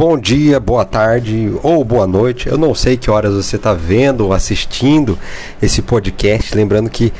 bom dia, boa tarde ou boa noite. Eu não sei que horas você está vendo ou assistindo esse podcast. Lembrando que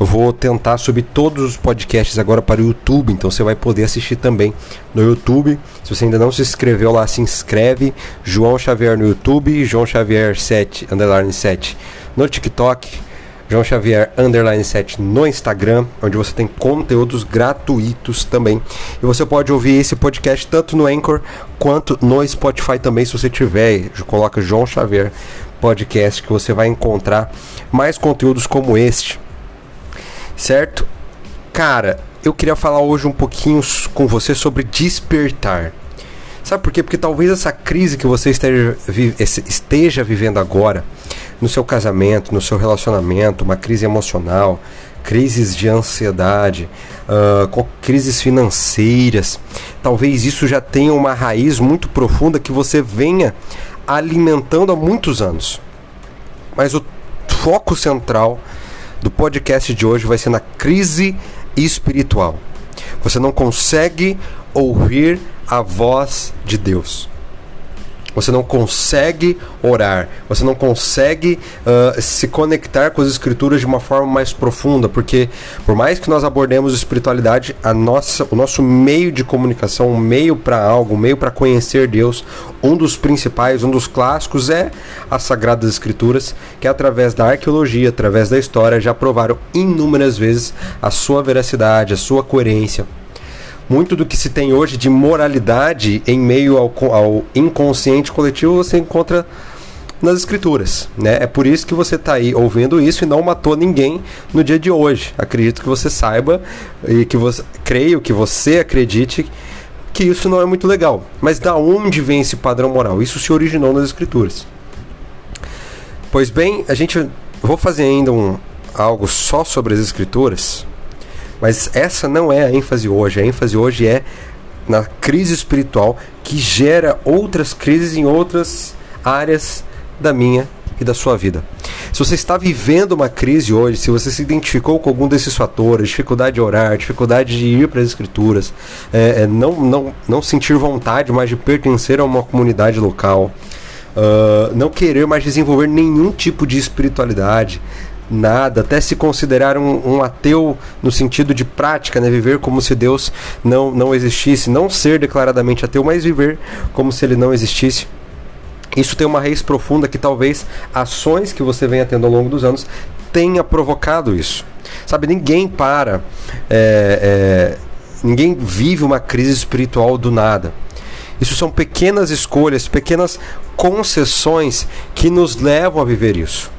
eu vou tentar subir todos os podcasts agora para o YouTube, então você vai poder assistir também no YouTube. Se você ainda não se inscreveu lá, se inscreve. João Xavier no YouTube, João Xavier 7, underline 7 no TikTok. João Xavier Underline 7 no Instagram, onde você tem conteúdos gratuitos também. E você pode ouvir esse podcast tanto no Anchor quanto no Spotify também, se você tiver. Coloca João Xavier Podcast que você vai encontrar mais conteúdos como este. Certo? Cara, eu queria falar hoje um pouquinho com você sobre despertar. Sabe por quê? Porque talvez essa crise que você esteja, esteja vivendo agora no seu casamento, no seu relacionamento, uma crise emocional, crises de ansiedade, uh, crises financeiras. Talvez isso já tenha uma raiz muito profunda que você venha alimentando há muitos anos. Mas o foco central do podcast de hoje vai ser na crise espiritual. Você não consegue ouvir a voz de Deus. Você não consegue orar, você não consegue uh, se conectar com as escrituras de uma forma mais profunda, porque por mais que nós abordemos espiritualidade, a nossa, o nosso meio de comunicação, um meio para algo, um meio para conhecer Deus, um dos principais, um dos clássicos é as Sagradas Escrituras, que através da arqueologia, através da história, já provaram inúmeras vezes a sua veracidade, a sua coerência muito do que se tem hoje de moralidade em meio ao, ao inconsciente coletivo você encontra nas escrituras, né? É por isso que você está aí ouvindo isso e não matou ninguém no dia de hoje. Acredito que você saiba e que você creio que você acredite que isso não é muito legal. Mas da onde vem esse padrão moral? Isso se originou nas escrituras. Pois bem, a gente vou fazer ainda um algo só sobre as escrituras, mas essa não é a ênfase hoje. A ênfase hoje é na crise espiritual que gera outras crises em outras áreas da minha e da sua vida. Se você está vivendo uma crise hoje, se você se identificou com algum desses fatores, dificuldade de orar, dificuldade de ir para as escrituras, é, é, não, não, não sentir vontade mais de pertencer a uma comunidade local, uh, não querer mais desenvolver nenhum tipo de espiritualidade, nada, até se considerar um, um, ateu no sentido de prática, né? viver como se Deus não, não existisse, não ser declaradamente ateu, mas viver como se ele não existisse. Isso tem uma raiz profunda que talvez ações que você venha tendo ao longo dos anos tenha provocado isso. Sabe, ninguém para, é, é, ninguém vive uma crise espiritual do nada. Isso são pequenas escolhas, pequenas concessões que nos levam a viver isso.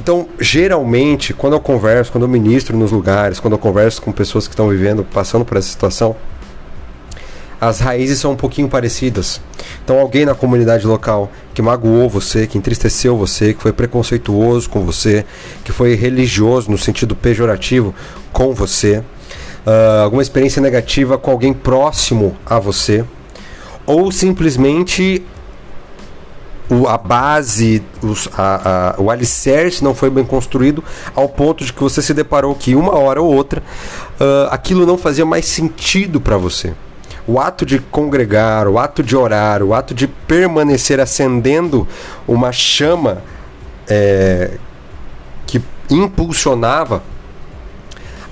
Então, geralmente, quando eu converso, quando eu ministro nos lugares, quando eu converso com pessoas que estão vivendo, passando por essa situação, as raízes são um pouquinho parecidas. Então, alguém na comunidade local que magoou você, que entristeceu você, que foi preconceituoso com você, que foi religioso no sentido pejorativo com você, uh, alguma experiência negativa com alguém próximo a você, ou simplesmente o, a base, os, a, a, o alicerce não foi bem construído ao ponto de que você se deparou que uma hora ou outra uh, aquilo não fazia mais sentido para você. O ato de congregar, o ato de orar, o ato de permanecer acendendo uma chama é, que impulsionava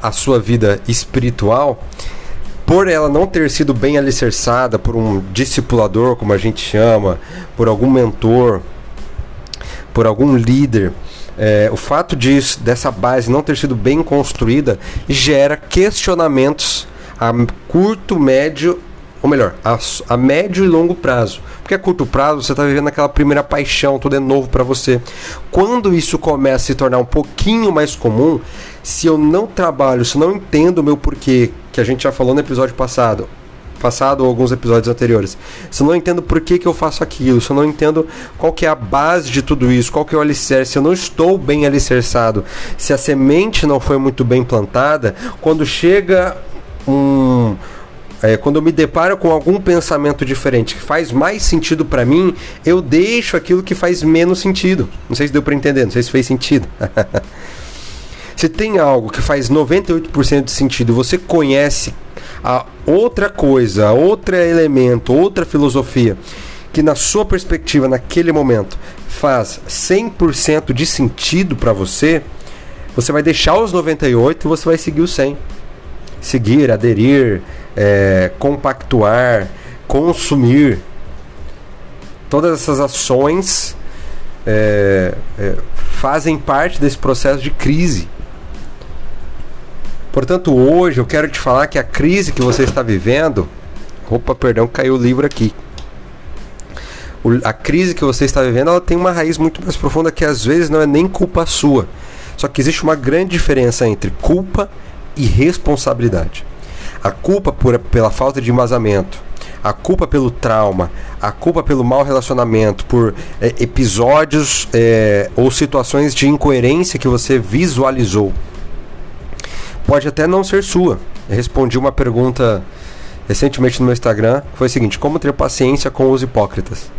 a sua vida espiritual por ela não ter sido bem alicerçada por um discipulador, como a gente chama, por algum mentor, por algum líder, é, o fato disso, dessa base não ter sido bem construída gera questionamentos a curto, médio, ou melhor, a, a médio e longo prazo. Porque a curto prazo você está vivendo aquela primeira paixão, tudo é novo para você. Quando isso começa a se tornar um pouquinho mais comum, se eu não trabalho, se eu não entendo o meu porquê, que a gente já falou no episódio passado, passado ou alguns episódios anteriores. Se eu não entendo por que, que eu faço aquilo, se eu não entendo qual que é a base de tudo isso, qual que é o alicerce, se eu não estou bem alicerçado, se a semente não foi muito bem plantada, quando chega um é, quando eu me deparo com algum pensamento diferente que faz mais sentido para mim, eu deixo aquilo que faz menos sentido. Não sei se deu para entender, não sei se fez sentido. Se tem algo que faz 98% de sentido, você conhece a outra coisa, outro elemento, outra filosofia que na sua perspectiva naquele momento faz 100% de sentido para você, você vai deixar os 98 e você vai seguir o 100. Seguir, aderir, é, compactuar, consumir. Todas essas ações é, é, fazem parte desse processo de crise. Portanto, hoje eu quero te falar que a crise que você está vivendo. Opa, perdão, caiu o livro aqui. O, a crise que você está vivendo ela tem uma raiz muito mais profunda que às vezes não é nem culpa sua. Só que existe uma grande diferença entre culpa e responsabilidade. A culpa por, pela falta de embasamento, a culpa pelo trauma, a culpa pelo mau relacionamento, por é, episódios é, ou situações de incoerência que você visualizou, pode até não ser sua. Eu respondi uma pergunta recentemente no meu Instagram, que foi o seguinte: como ter paciência com os hipócritas?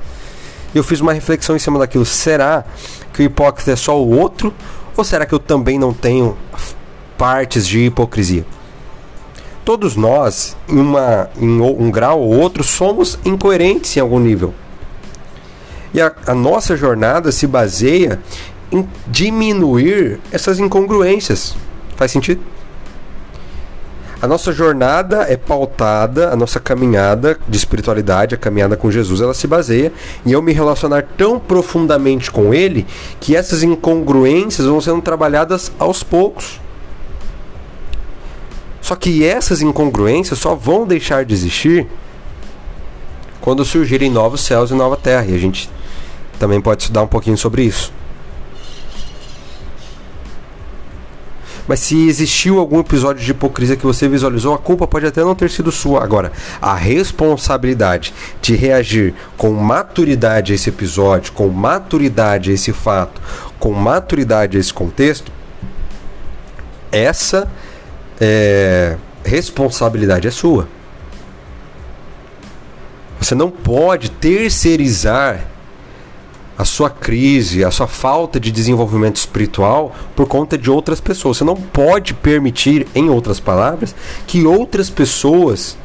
E eu fiz uma reflexão em cima daquilo. Será que o hipócrita é só o outro? Ou será que eu também não tenho partes de hipocrisia? todos nós, em, uma, em um grau ou outro, somos incoerentes em algum nível. E a, a nossa jornada se baseia em diminuir essas incongruências. Faz sentido? A nossa jornada é pautada, a nossa caminhada de espiritualidade, a caminhada com Jesus, ela se baseia em eu me relacionar tão profundamente com Ele que essas incongruências vão sendo trabalhadas aos poucos. Só que essas incongruências só vão deixar de existir quando surgirem novos céus e nova terra. E a gente também pode estudar um pouquinho sobre isso. Mas se existiu algum episódio de hipocrisia que você visualizou, a culpa pode até não ter sido sua. Agora, a responsabilidade de reagir com maturidade a esse episódio, com maturidade a esse fato, com maturidade a esse contexto, essa é, responsabilidade é sua. Você não pode terceirizar a sua crise, a sua falta de desenvolvimento espiritual por conta de outras pessoas. Você não pode permitir, em outras palavras, que outras pessoas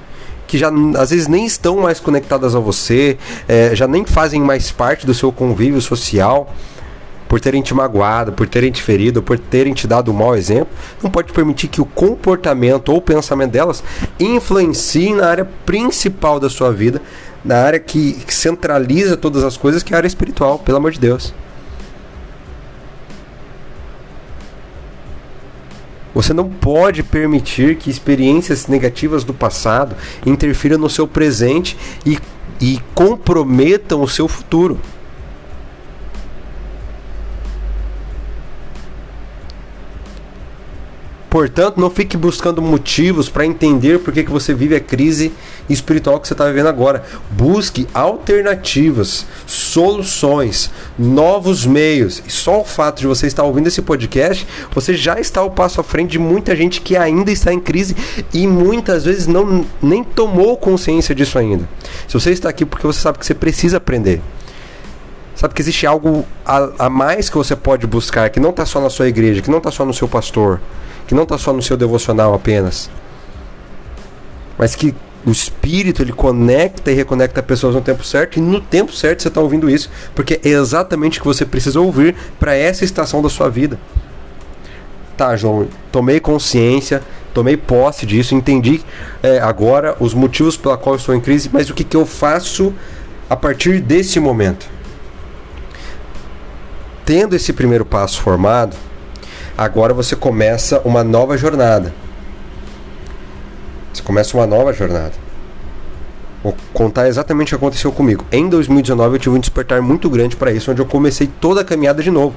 que já às vezes nem estão mais conectadas a você, é, já nem fazem mais parte do seu convívio social, por terem te magoado, por terem te ferido, por terem te dado um mau exemplo, não pode permitir que o comportamento ou o pensamento delas influencie na área principal da sua vida, na área que, que centraliza todas as coisas, que é a área espiritual, pelo amor de Deus. Você não pode permitir que experiências negativas do passado interfiram no seu presente e, e comprometam o seu futuro. Portanto, não fique buscando motivos para entender por que, que você vive a crise espiritual que você está vivendo agora. Busque alternativas, soluções, novos meios. E só o fato de você estar ouvindo esse podcast, você já está ao passo à frente de muita gente que ainda está em crise e muitas vezes não nem tomou consciência disso ainda. Se você está aqui porque você sabe que você precisa aprender. Sabe que existe algo a, a mais que você pode buscar, que não está só na sua igreja, que não está só no seu pastor que não está só no seu devocional apenas, mas que o espírito ele conecta e reconecta pessoas no tempo certo e no tempo certo você está ouvindo isso, porque é exatamente o que você precisa ouvir para essa estação da sua vida. Tá, João, tomei consciência, tomei posse disso, entendi é, agora os motivos pela qual estou em crise, mas o que, que eu faço a partir desse momento? Tendo esse primeiro passo formado, agora você começa uma nova jornada. Você começa uma nova jornada. Vou contar exatamente o que aconteceu comigo. Em 2019 eu tive um despertar muito grande para isso, onde eu comecei toda a caminhada de novo.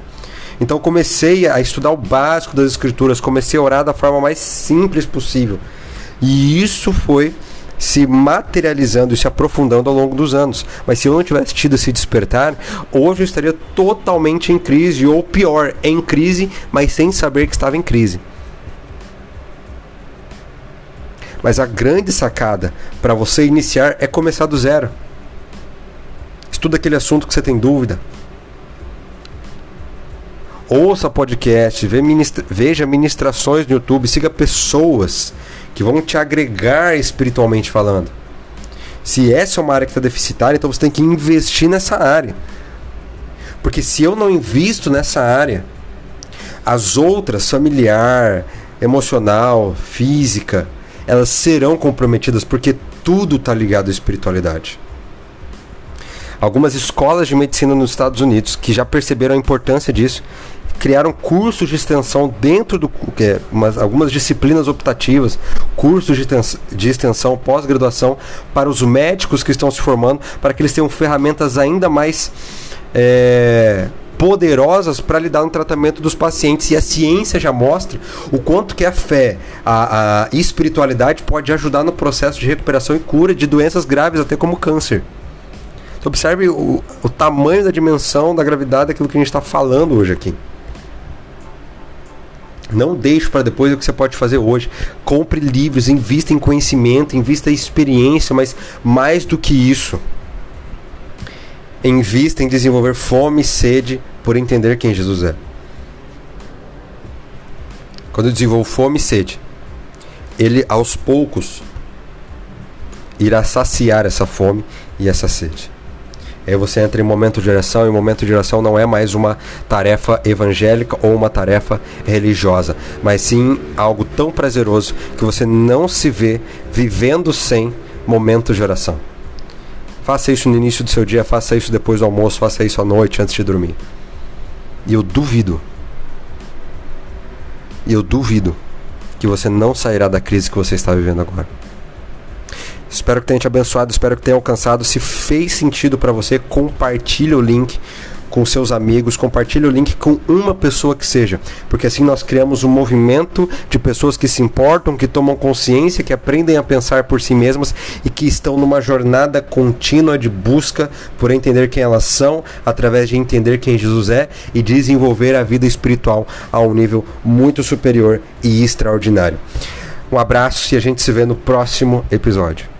Então comecei a estudar o básico das escrituras, comecei a orar da forma mais simples possível. E isso foi se materializando e se aprofundando ao longo dos anos. Mas se eu não tivesse tido esse despertar, hoje eu estaria totalmente em crise, ou pior, em crise, mas sem saber que estava em crise. Mas a grande sacada para você iniciar é começar do zero. Estuda aquele assunto que você tem dúvida. ouça podcast, veja ministrações no YouTube, siga pessoas que vão te agregar espiritualmente falando. Se essa é uma área que está deficitária, então você tem que investir nessa área. Porque se eu não invisto nessa área, as outras, familiar, emocional, física, elas serão comprometidas porque tudo está ligado à espiritualidade. Algumas escolas de medicina nos Estados Unidos que já perceberam a importância disso criaram cursos de extensão dentro do é, umas, algumas disciplinas optativas, cursos de, de extensão, pós-graduação para os médicos que estão se formando, para que eles tenham ferramentas ainda mais é, poderosas para lidar no tratamento dos pacientes. E a ciência já mostra o quanto que a fé, a, a espiritualidade pode ajudar no processo de recuperação e cura de doenças graves, até como câncer. Então, observe o, o tamanho da dimensão da gravidade daquilo que a gente está falando hoje aqui. Não deixe para depois o que você pode fazer hoje. Compre livros, invista em conhecimento, invista em experiência, mas mais do que isso, invista em desenvolver fome e sede por entender quem Jesus é. Quando eu desenvolvo fome e sede, ele aos poucos irá saciar essa fome e essa sede. Aí você entra em momento de oração, e momento de oração não é mais uma tarefa evangélica ou uma tarefa religiosa, mas sim algo tão prazeroso que você não se vê vivendo sem momentos de oração. Faça isso no início do seu dia, faça isso depois do almoço, faça isso à noite antes de dormir. E eu duvido, eu duvido que você não sairá da crise que você está vivendo agora. Espero que tenha te abençoado, espero que tenha alcançado. Se fez sentido para você, compartilhe o link com seus amigos, compartilhe o link com uma pessoa que seja, porque assim nós criamos um movimento de pessoas que se importam, que tomam consciência, que aprendem a pensar por si mesmas e que estão numa jornada contínua de busca por entender quem elas são, através de entender quem Jesus é e desenvolver a vida espiritual a um nível muito superior e extraordinário. Um abraço e a gente se vê no próximo episódio.